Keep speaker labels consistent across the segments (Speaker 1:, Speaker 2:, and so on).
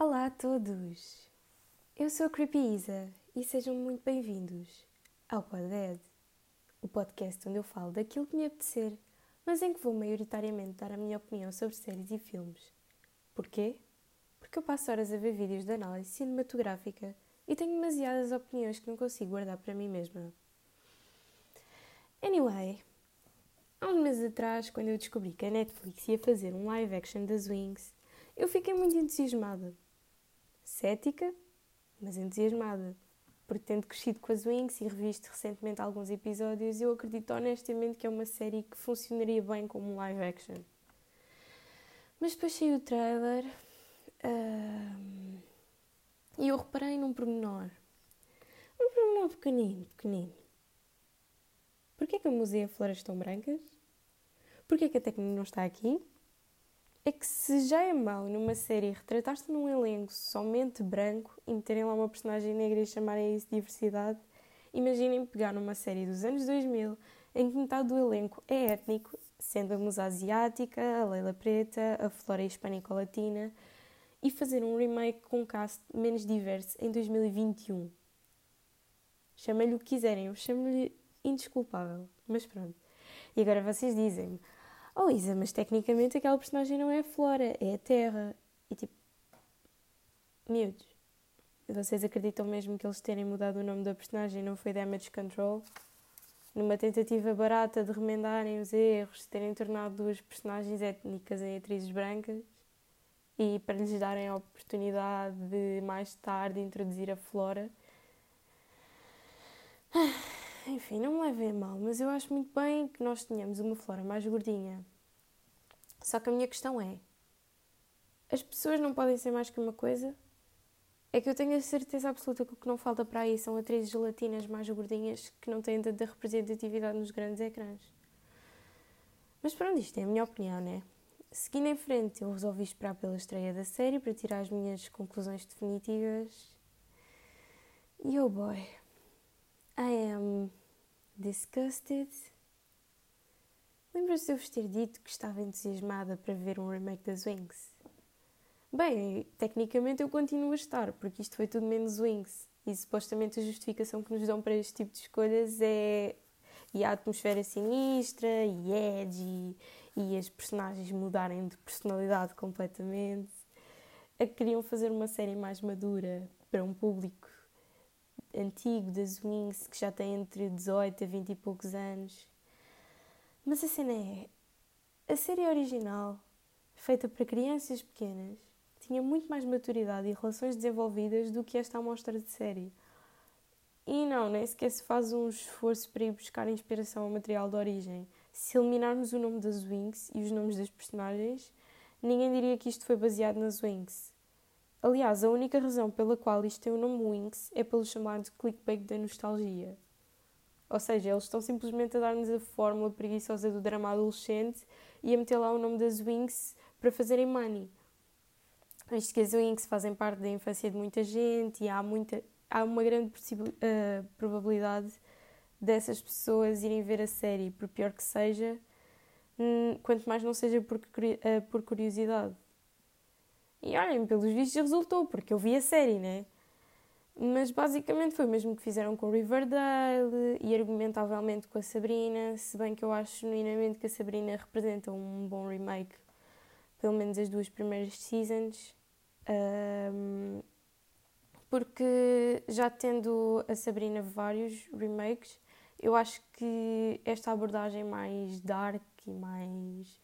Speaker 1: Olá a todos! Eu sou a Creepy Isa e sejam muito bem-vindos ao Poded, o podcast onde eu falo daquilo que me apetecer, mas em que vou maioritariamente dar a minha opinião sobre séries e filmes. Porquê? Porque eu passo horas a ver vídeos de análise cinematográfica e tenho demasiadas opiniões que não consigo guardar para mim mesma. Anyway, há uns meses atrás, quando eu descobri que a Netflix ia fazer um live action das Wings, eu fiquei muito entusiasmada. Cética, mas entusiasmada. Porque tendo crescido com as Wings e revisto recentemente alguns episódios, eu acredito honestamente que é uma série que funcionaria bem como live action. Mas depois saiu o trailer uh, e eu reparei num pormenor. Um pormenor pequenino, pequenino. Porquê que a museu flores estão brancas? Porquê que a técnica não está aqui? É que se já é mau numa série retratar-se num elenco somente branco e meterem lá uma personagem negra e chamarem isso diversidade, imaginem pegar numa série dos anos 2000 em que metade do elenco é étnico, sendo a musa asiática, a Leila Preta, a Flora hispânico-latina, e fazer um remake com um cast menos diverso em 2021. Chamem-lhe o que quiserem, eu chamo-lhe indesculpável, mas pronto. E agora vocês dizem-me, Oh Isa, mas tecnicamente aquela personagem não é a Flora, é a Terra. E tipo. Miúdos. Vocês acreditam mesmo que eles terem mudado o nome da personagem não foi Damage Control? Numa tentativa barata de remendarem os erros, terem tornado duas personagens étnicas em atrizes brancas? E para lhes darem a oportunidade de mais tarde introduzir a Flora? Enfim, não me levem mal, mas eu acho muito bem que nós tenhamos uma flora mais gordinha. Só que a minha questão é: as pessoas não podem ser mais que uma coisa? É que eu tenho a certeza absoluta que o que não falta para aí são atrizes latinas mais gordinhas que não têm tanta representatividade nos grandes ecrãs. Mas pronto, isto é a minha opinião, né? Seguindo em frente, eu resolvi esperar pela estreia da série para tirar as minhas conclusões definitivas. E oh boy, I am disgusted. Lembra-se de eu vos ter dito que estava entusiasmada para ver um remake das Wings? Bem, tecnicamente eu continuo a estar, porque isto foi tudo menos Wings. E supostamente a justificação que nos dão para este tipo de escolhas é. E a atmosfera sinistra, e e as personagens mudarem de personalidade completamente. A que queriam fazer uma série mais madura para um público antigo das Wings que já tem entre 18 a 20 e poucos anos. Mas a cena é: a série original, feita para crianças pequenas, tinha muito mais maturidade e relações desenvolvidas do que esta amostra de série. E não, nem sequer se faz um esforço para ir buscar inspiração ao material de origem. Se eliminarmos o nome das Wings e os nomes das personagens, ninguém diria que isto foi baseado nas Wings. Aliás, a única razão pela qual isto tem o nome Winx é pelo chamado clickbait da nostalgia. Ou seja, eles estão simplesmente a dar-nos a fórmula preguiçosa do drama adolescente e a meter lá o nome das Winx para fazerem money. Isto que as Winx fazem parte da infância de muita gente e há, muita, há uma grande uh, probabilidade dessas pessoas irem ver a série, por pior que seja, hum, quanto mais não seja por, uh, por curiosidade. E olhem, pelos vistos resultou, porque eu vi a série, né? Mas basicamente foi o mesmo que fizeram com Riverdale e argumentavelmente com a Sabrina, se bem que eu acho genuinamente que a Sabrina representa um bom remake, pelo menos as duas primeiras seasons. Um, porque já tendo a Sabrina vários remakes, eu acho que esta abordagem mais dark e mais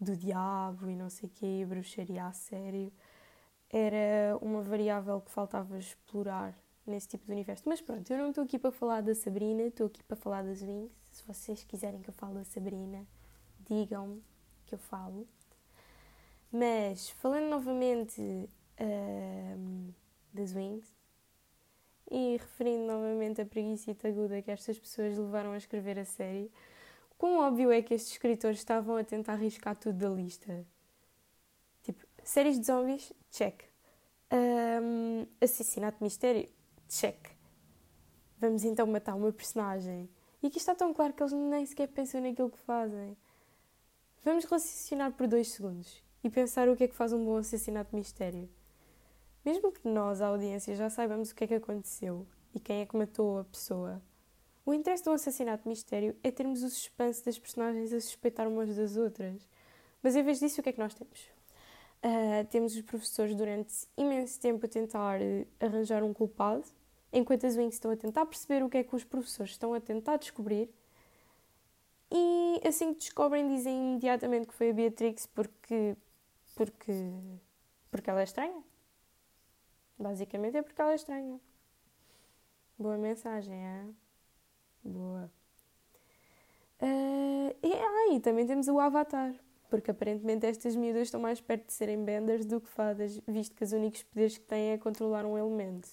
Speaker 1: do diabo e não sei o quê, bruxaria a sério, era uma variável que faltava explorar nesse tipo de universo. Mas pronto, eu não estou aqui para falar da Sabrina, estou aqui para falar das Wings. Se vocês quiserem que eu fale da Sabrina, digam-me que eu falo. Mas, falando novamente uh, das Wings, e referindo novamente a preguiça aguda que estas pessoas levaram a escrever a série, Quão óbvio é que estes escritores estavam a tentar arriscar tudo da lista? Tipo, séries de zombies? Check. Um, assassinato mistério? Check. Vamos então matar uma personagem. E aqui está tão claro que eles nem sequer pensam naquilo que fazem. Vamos raciocinar por dois segundos e pensar o que é que faz um bom assassinato mistério. Mesmo que nós, a audiência, já saibamos o que é que aconteceu e quem é que matou a pessoa, o interesse de um assassinato mistério é termos o suspense das personagens a suspeitar umas das outras. Mas em vez disso, o que é que nós temos? Uh, temos os professores durante imenso tempo a tentar uh, arranjar um culpado, enquanto as Wings estão a tentar perceber o que é que os professores estão a tentar descobrir. E assim que descobrem, dizem imediatamente que foi a Beatrix porque. porque. porque ela é estranha. Basicamente é porque ela é estranha. Boa mensagem, é? Boa. Uh, e, ah, e também temos o Avatar, porque aparentemente estas miúdas estão mais perto de serem benders do que fadas, visto que os únicos poderes que têm é controlar um elemento.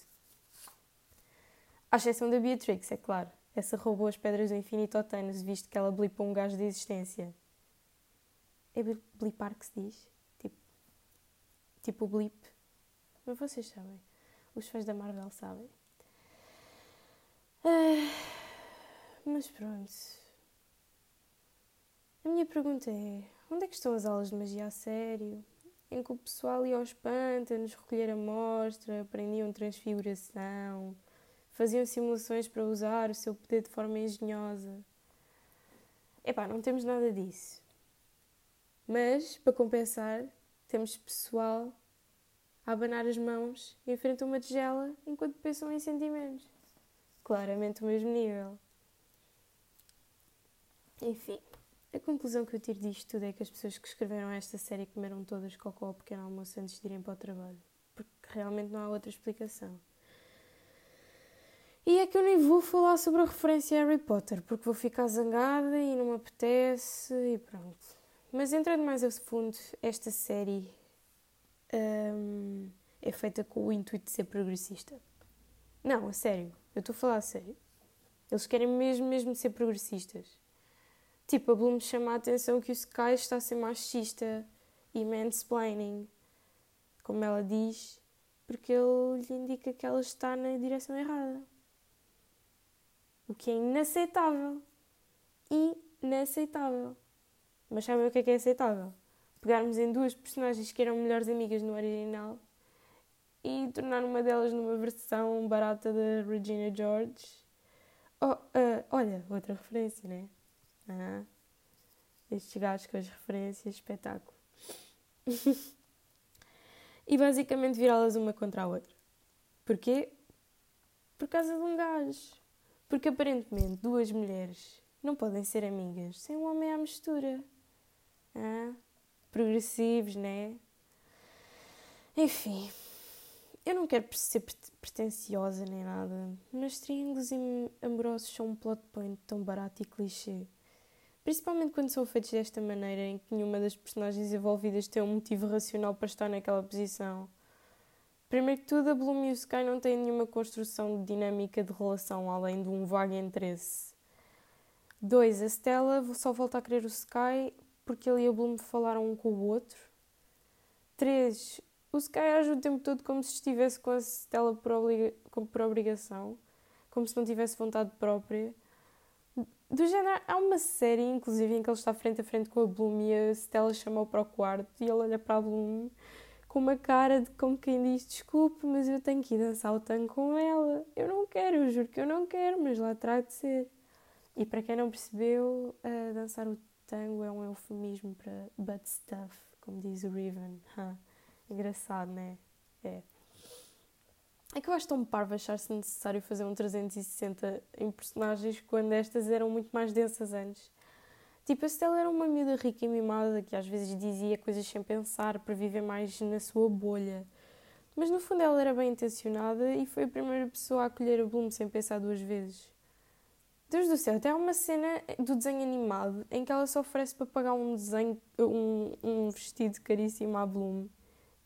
Speaker 1: À exceção da Beatrix, é claro. Essa roubou as pedras do infinito ao Thanos, visto que ela blipou um gajo de existência. É blipar que se diz? Tipo, tipo blip. Mas vocês sabem. Os fãs da Marvel sabem. Ah, mas pronto. A minha pergunta é: onde é que estão as aulas de magia a sério? Em que o pessoal ia aos pântanos recolher amostra, aprendiam transfiguração, faziam simulações para usar o seu poder de forma engenhosa. Epá, não temos nada disso. Mas, para compensar, temos pessoal a abanar as mãos em frente a uma tigela enquanto pensam em sentimentos. Claramente o mesmo nível. Enfim, a conclusão que eu tiro disto tudo é que as pessoas que escreveram esta série comeram todas cocó ao pequeno almoço antes de irem para o trabalho. Porque realmente não há outra explicação. E é que eu nem vou falar sobre a referência a Harry Potter, porque vou ficar zangada e não me apetece e pronto. Mas entrando mais a fundo, esta série hum, é feita com o intuito de ser progressista. Não, a sério, eu estou a falar a sério. Eles querem mesmo, mesmo ser progressistas. Tipo, a Bloom chama a atenção que o Sky está a ser machista e mansplaining, como ela diz, porque ele lhe indica que ela está na direção errada. O que é inaceitável. Inaceitável. Mas sabem o que é que é aceitável? Pegarmos em duas personagens que eram melhores amigas no original e tornar uma delas numa versão barata da Regina George. Oh, uh, olha, outra referência, né? Ah, estes gajos com as referências, espetáculo. e basicamente virá-las uma contra a outra. Porquê? Por causa de um gajo. Porque aparentemente duas mulheres não podem ser amigas sem um homem à mistura. Ah, progressivos, né? Enfim, eu não quero ser pretenciosa nem nada, mas triângulos amorosos são um plot point tão barato e clichê. Principalmente quando são feitos desta maneira, em que nenhuma das personagens envolvidas tem um motivo racional para estar naquela posição. Primeiro que tudo, a Bloom e o Sky não têm nenhuma construção de dinâmica de relação além de um vago interesse. Dois, a Stella só volta a querer o Sky porque ele e a Bloom falaram um com o outro. Três, o Sky age o tempo todo como se estivesse com a Stella por, obriga por obrigação, como se não tivesse vontade própria. Do género, há uma série, inclusive, em que ele está frente a frente com a Bloom e a Stella chama-o para o quarto e ele olha para a Bloom com uma cara de como quem diz desculpe, mas eu tenho que ir dançar o tango com ela. Eu não quero, eu juro que eu não quero, mas lá terá de ser. E para quem não percebeu, uh, dançar o tango é um eufemismo para butt stuff, como diz o Riven. Huh. Engraçado, né? É. É que eu acho tão parvo achar-se necessário fazer um 360 em personagens quando estas eram muito mais densas antes. Tipo, a Stella era uma miúda rica e mimada que às vezes dizia coisas sem pensar para viver mais na sua bolha. Mas no fundo ela era bem intencionada e foi a primeira pessoa a acolher a Bloom sem pensar duas vezes. Deus do céu, até há uma cena do desenho animado em que ela se oferece para pagar um desenho, um, um vestido caríssimo à Bloom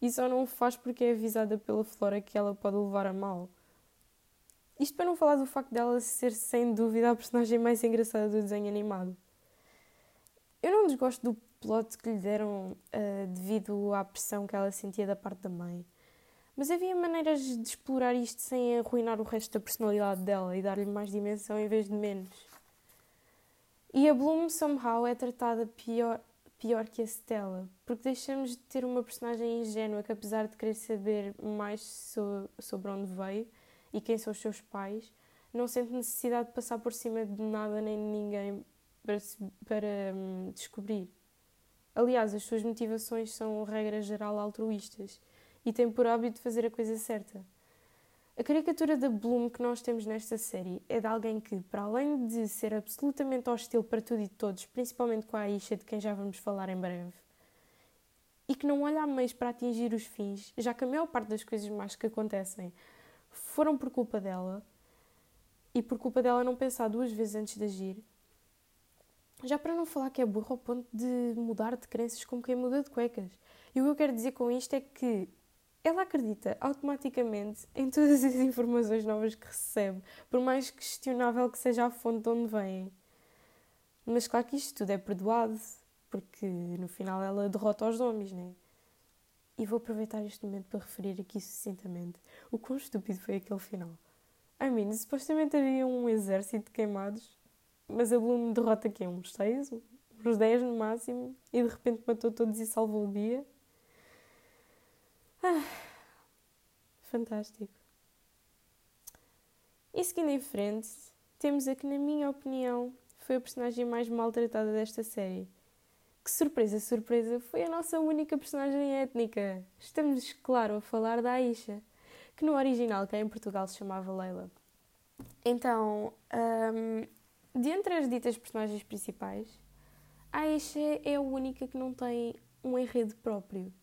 Speaker 1: e só não o faz porque é avisada pela Flora que ela pode levar a mal. Isto para não falar do facto dela ser sem dúvida a personagem mais engraçada do desenho animado. Eu não desgosto do plot que lhe deram uh, devido à pressão que ela sentia da parte da mãe. Mas havia maneiras de explorar isto sem arruinar o resto da personalidade dela e dar-lhe mais dimensão em vez de menos. E a Bloom, somehow, é tratada pior, pior que a Stella, porque deixamos de ter uma personagem ingênua que, apesar de querer saber mais so sobre onde veio e quem são os seus pais, não sente necessidade de passar por cima de nada nem de ninguém para, para hum, descobrir. Aliás, as suas motivações são, regra geral, altruístas e tem por hábito fazer a coisa certa. A caricatura da Bloom que nós temos nesta série é de alguém que, para além de ser absolutamente hostil para tudo e todos, principalmente com a Aisha, de quem já vamos falar em breve, e que não olha a meios para atingir os fins, já que a maior parte das coisas más que acontecem foram por culpa dela, e por culpa dela não pensar duas vezes antes de agir, já para não falar que é burro ao ponto de mudar de crenças como quem muda de cuecas. E o que eu quero dizer com isto é que ela acredita automaticamente em todas as informações novas que recebe, por mais questionável que seja a fonte de onde vêm. Mas claro que isto tudo é perdoado, porque no final ela derrota os zombies, né? E vou aproveitar este momento para referir aqui sucintamente o quão estúpido foi aquele final. I mean, supostamente havia um exército de queimados, mas a Bloom derrota aqui uns 6, uns 10 no máximo, e de repente matou todos e salvou o dia. Ah, fantástico. E seguindo em frente, temos a que, na minha opinião, foi a personagem mais maltratada desta série. Que surpresa, surpresa, foi a nossa única personagem étnica. Estamos, claro, a falar da Aisha, que no original, cá em Portugal, se chamava Leila. Então, um, de entre as ditas personagens principais, a Aisha é a única que não tem um enredo próprio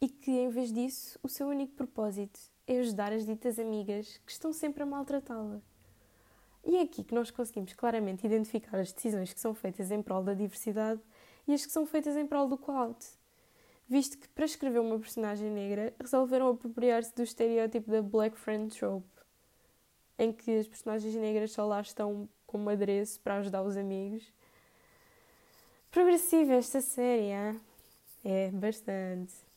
Speaker 1: e que, em vez disso, o seu único propósito é ajudar as ditas amigas que estão sempre a maltratá-la. E é aqui que nós conseguimos claramente identificar as decisões que são feitas em prol da diversidade e as que são feitas em prol do clout. Visto que, para escrever uma personagem negra, resolveram apropriar-se do estereótipo da Black Friend Trope, em que as personagens negras só lá estão como adereço para ajudar os amigos. Progressiva esta série, hein? é bastante.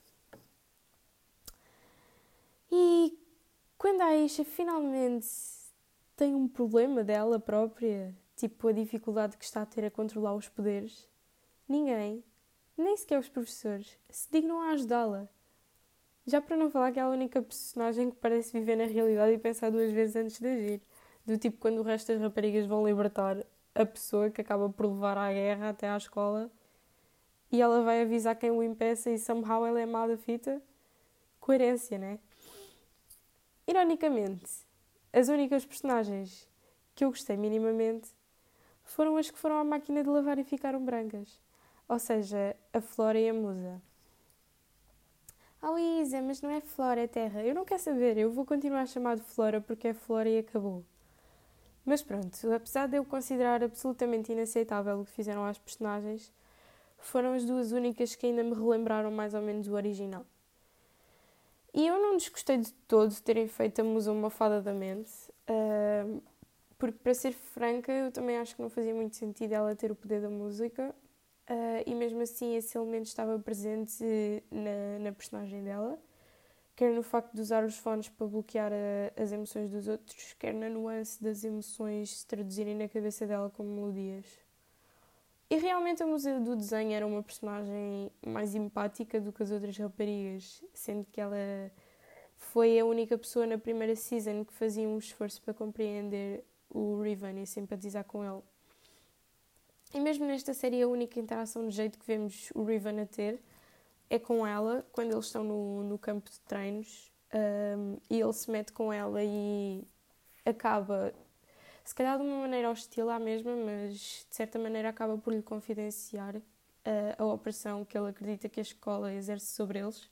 Speaker 1: E quando a Aisha finalmente tem um problema dela própria, tipo a dificuldade que está a ter a controlar os poderes, ninguém, nem sequer os professores, se dignam a ajudá-la. Já para não falar que é a única personagem que parece viver na realidade e pensar duas vezes antes de agir. Do tipo quando o resto das raparigas vão libertar a pessoa que acaba por levar à guerra até à escola e ela vai avisar quem o impeça e somehow ela é má da fita. Coerência, né? Ironicamente, as únicas personagens que eu gostei minimamente foram as que foram à máquina de lavar e ficaram brancas. Ou seja, a Flora e a Musa. Ah, Luísa, mas não é Flora, é Terra. Eu não quero saber, eu vou continuar de Flora porque é Flora e acabou. Mas pronto, apesar de eu considerar absolutamente inaceitável o que fizeram às personagens, foram as duas únicas que ainda me relembraram mais ou menos o original. E eu não desgostei de todo de terem feito a Musa uma fada da mente, uh, porque, para ser franca, eu também acho que não fazia muito sentido ela ter o poder da música, uh, e mesmo assim esse elemento estava presente na, na, personagem dela, quer no facto de usar os fones para bloquear a, as emoções dos outros, quer na nuance das emoções se traduzirem na cabeça dela como melodias. E realmente a musa do desenho era uma personagem mais empática do que as outras raparigas, sendo que ela foi a única pessoa na primeira season que fazia um esforço para compreender o Riven e simpatizar com ele. E mesmo nesta série, a única interação de jeito que vemos o Riven a ter é com ela, quando eles estão no, no campo de treinos, um, e ele se mete com ela e acaba se calhar de uma maneira hostil à mesma, mas de certa maneira acaba por lhe confidenciar uh, a opressão que ele acredita que a escola exerce sobre eles.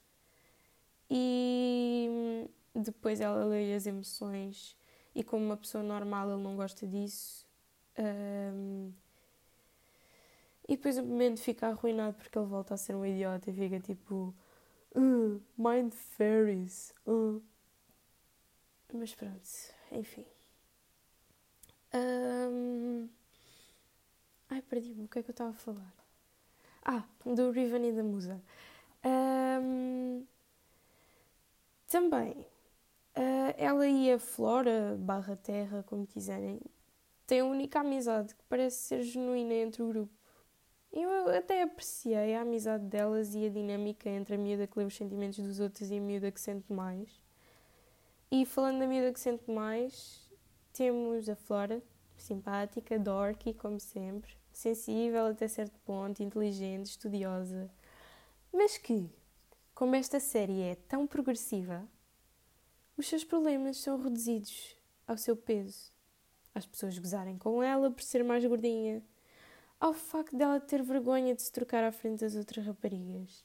Speaker 1: E hum, depois ela lê as emoções e como uma pessoa normal ele não gosta disso. Um, e depois o momento fica arruinado porque ele volta a ser um idiota e fica tipo uh, Mind Fairies. Uh. Mas pronto, enfim. Um... Ai, perdi-me. O que é que eu estava a falar? Ah, do Riven e da Musa. Um... Também, uh, ela e a Flora, barra Terra, como quiserem, têm a única amizade que parece ser genuína entre o grupo. Eu até apreciei a amizade delas e a dinâmica entre a miúda que lê os sentimentos dos outros e a miúda que sente mais. E falando da miúda que sente mais, temos a Flora, simpática, dorky, como sempre, sensível até certo ponto, inteligente, estudiosa, mas que, como esta série é tão progressiva, os seus problemas são reduzidos ao seu peso, às pessoas gozarem com ela por ser mais gordinha, ao facto dela ter vergonha de se trocar à frente das outras raparigas.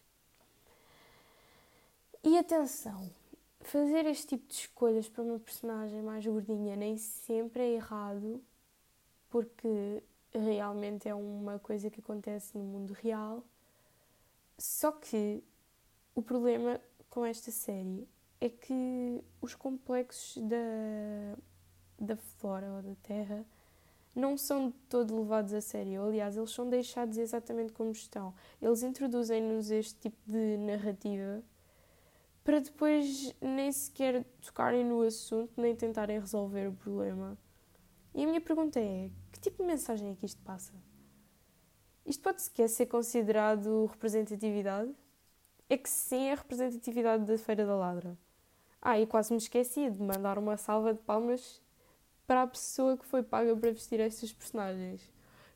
Speaker 1: E atenção, fazer este tipo de escolhas para uma personagem mais gordinha nem sempre é errado, porque realmente é uma coisa que acontece no mundo real. Só que o problema com esta série é que os complexos da, da flora ou da terra não são de todo levados a sério. Aliás, eles são deixados exatamente como estão. Eles introduzem-nos este tipo de narrativa para depois nem sequer tocarem no assunto, nem tentarem resolver o problema. E a minha pergunta é: que tipo de mensagem é que isto passa? Isto pode sequer ser considerado representatividade? É que sim, é representatividade da Feira da Ladra. Ah, e quase me esqueci de mandar uma salva de palmas para a pessoa que foi paga para vestir estas personagens.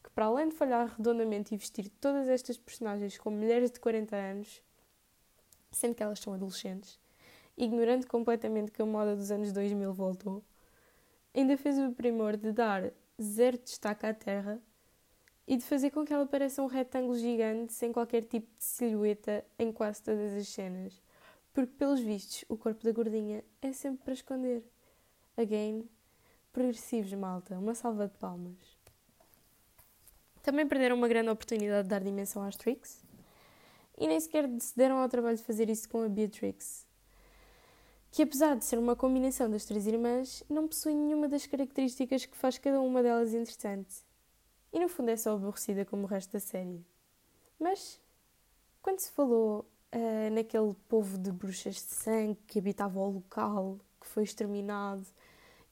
Speaker 1: Que, para além de falhar redondamente e vestir todas estas personagens como mulheres de 40 anos, sendo que elas são adolescentes, ignorando completamente que a moda dos anos 2000 voltou, ainda fez o primor de dar zero destaque à Terra e de fazer com que ela pareça um retângulo gigante sem qualquer tipo de silhueta em quase todas as cenas. Porque, pelos vistos, o corpo da gordinha é sempre para esconder. Again, progressivos, malta. Uma salva de palmas. Também perderam uma grande oportunidade de dar dimensão às Tricks. E nem sequer se deram ao trabalho de fazer isso com a Beatrix. Que apesar de ser uma combinação das três irmãs, não possui nenhuma das características que faz cada uma delas interessante. E no fundo é só aborrecida como o resto da série. Mas, quando se falou uh, naquele povo de bruxas de sangue que habitava o local, que foi exterminado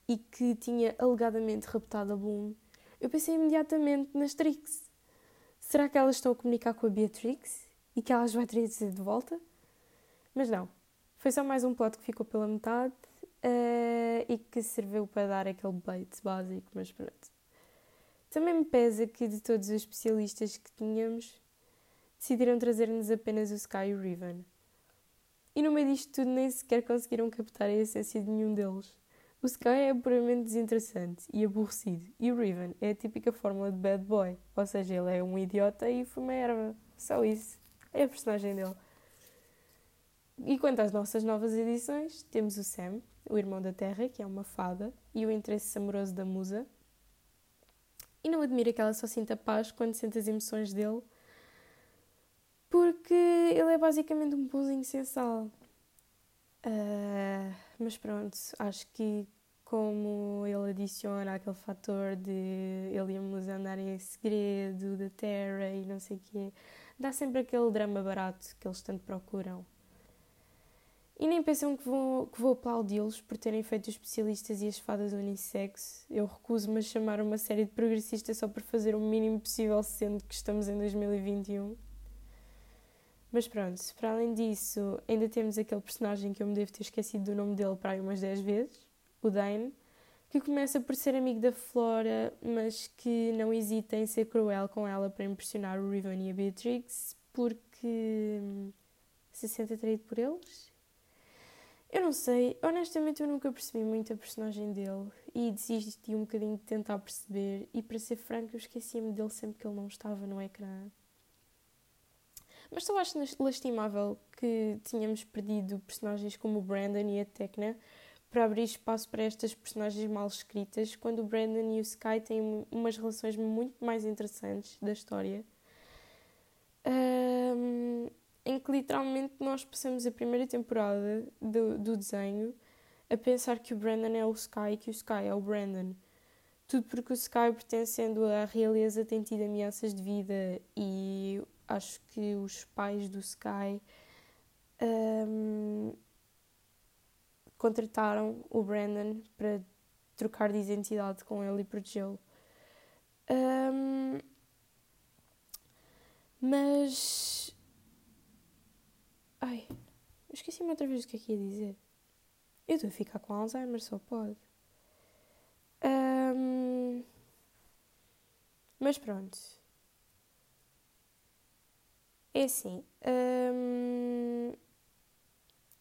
Speaker 1: e que tinha alegadamente raptado a Bloom, eu pensei imediatamente nas Trix. Será que elas estão a comunicar com a Beatrix e que elas vai trazer de volta? Mas não. Foi só mais um plot que ficou pela metade uh, e que serviu para dar aquele bait básico, mas pronto. Também me pesa que de todos os especialistas que tínhamos, decidiram trazer-nos apenas o Sky e o Riven. E no meio disto tudo nem sequer conseguiram captar a essência de nenhum deles. O Sky é puramente desinteressante e aborrecido, e o Riven é a típica fórmula de bad boy, ou seja, ele é um idiota e fuma erva. Só isso. É a personagem dele. E quanto às nossas novas edições, temos o Sam, o irmão da Terra, que é uma fada, e o interesse amoroso da musa. E não admira que ela só sinta paz quando sente as emoções dele, porque ele é basicamente um pãozinho sem sal. Uh, mas pronto, acho que como ele adiciona aquele fator de ele e a musa andarem em segredo, da Terra e não sei o quê, dá sempre aquele drama barato que eles tanto procuram. E nem pensam que vou, que vou aplaudi-los por terem feito os especialistas e as fadas unissex. Eu recuso-me a chamar uma série de progressista só por fazer o mínimo possível, sendo que estamos em 2021. Mas pronto, para além disso, ainda temos aquele personagem que eu me devo ter esquecido do nome dele para aí umas 10 vezes, o Dane, que começa por ser amigo da Flora, mas que não hesita em ser cruel com ela para impressionar o Riven e a Beatrix, porque hum, se sente atraído por eles. Eu não sei, honestamente eu nunca percebi muito a personagem dele e desisti um bocadinho de tentar perceber e para ser franco eu esquecia-me dele sempre que ele não estava no ecrã. Mas só acho lastimável que tínhamos perdido personagens como o Brandon e a Tecna para abrir espaço para estas personagens mal escritas, quando o Brandon e o Sky têm umas relações muito mais interessantes da história. Um, em que literalmente nós passamos a primeira temporada do, do desenho a pensar que o Brandon é o Sky e que o Sky é o Brandon. Tudo porque o Sky, pertencendo à realeza, tem tido ameaças de vida e acho que os pais do Sky um, contrataram o Brandon para trocar de identidade com ele e protegê-lo. Um, Mas. Ai, esqueci-me outra vez o que é que ia dizer. Eu estou a ficar com Alzheimer, só pode. Um... Mas pronto. É assim. Um...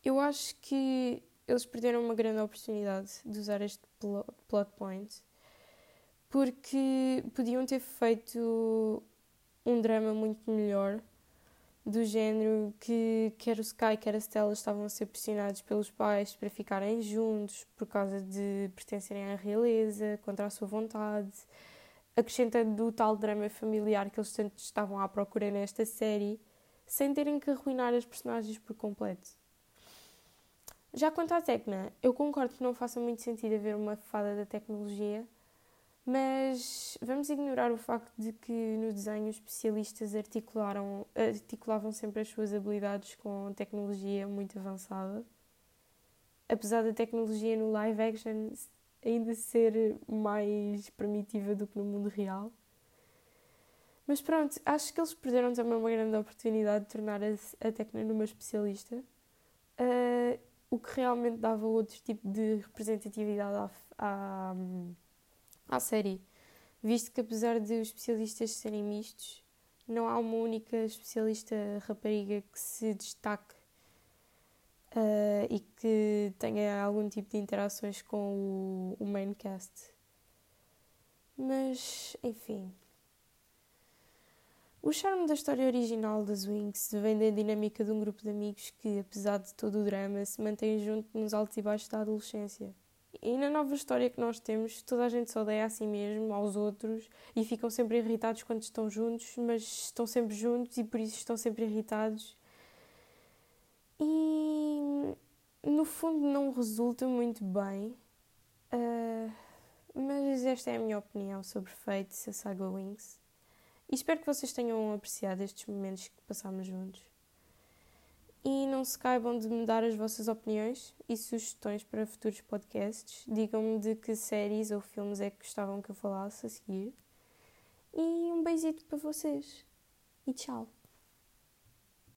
Speaker 1: Eu acho que eles perderam uma grande oportunidade de usar este plot point porque podiam ter feito um drama muito melhor do género que quer o Sky, quer a Stella estavam a ser pressionados pelos pais para ficarem juntos por causa de pertencerem à realeza, contra a sua vontade, acrescentando o tal drama familiar que eles tanto estavam à procura nesta série, sem terem que arruinar as personagens por completo. Já quanto à Tecna, eu concordo que não faça muito sentido haver uma fada da tecnologia, mas vamos ignorar o facto de que no desenho os especialistas articularam, articulavam sempre as suas habilidades com tecnologia muito avançada. Apesar da tecnologia no live action ainda ser mais primitiva do que no mundo real. Mas pronto, acho que eles perderam também uma grande oportunidade de tornar a, a Tecna numa especialista, uh, o que realmente dava outro tipo de representatividade à, à à série, visto que apesar de os especialistas serem mistos, não há uma única especialista rapariga que se destaque uh, e que tenha algum tipo de interações com o, o main cast. Mas, enfim. O charme da história original das Wings vem da dinâmica de um grupo de amigos que, apesar de todo o drama, se mantém junto nos altos e baixos da adolescência. E na nova história que nós temos, toda a gente se odeia a si mesmo, aos outros, e ficam sempre irritados quando estão juntos, mas estão sempre juntos e por isso estão sempre irritados. E no fundo não resulta muito bem, uh, mas esta é a minha opinião sobre Fate, a Saga Wings. E espero que vocês tenham apreciado estes momentos que passámos juntos e não se caibam de me dar as vossas opiniões e sugestões para futuros podcasts. Digam-me de que séries ou filmes é que gostavam que eu falasse a seguir. E um beijito para vocês. E tchau.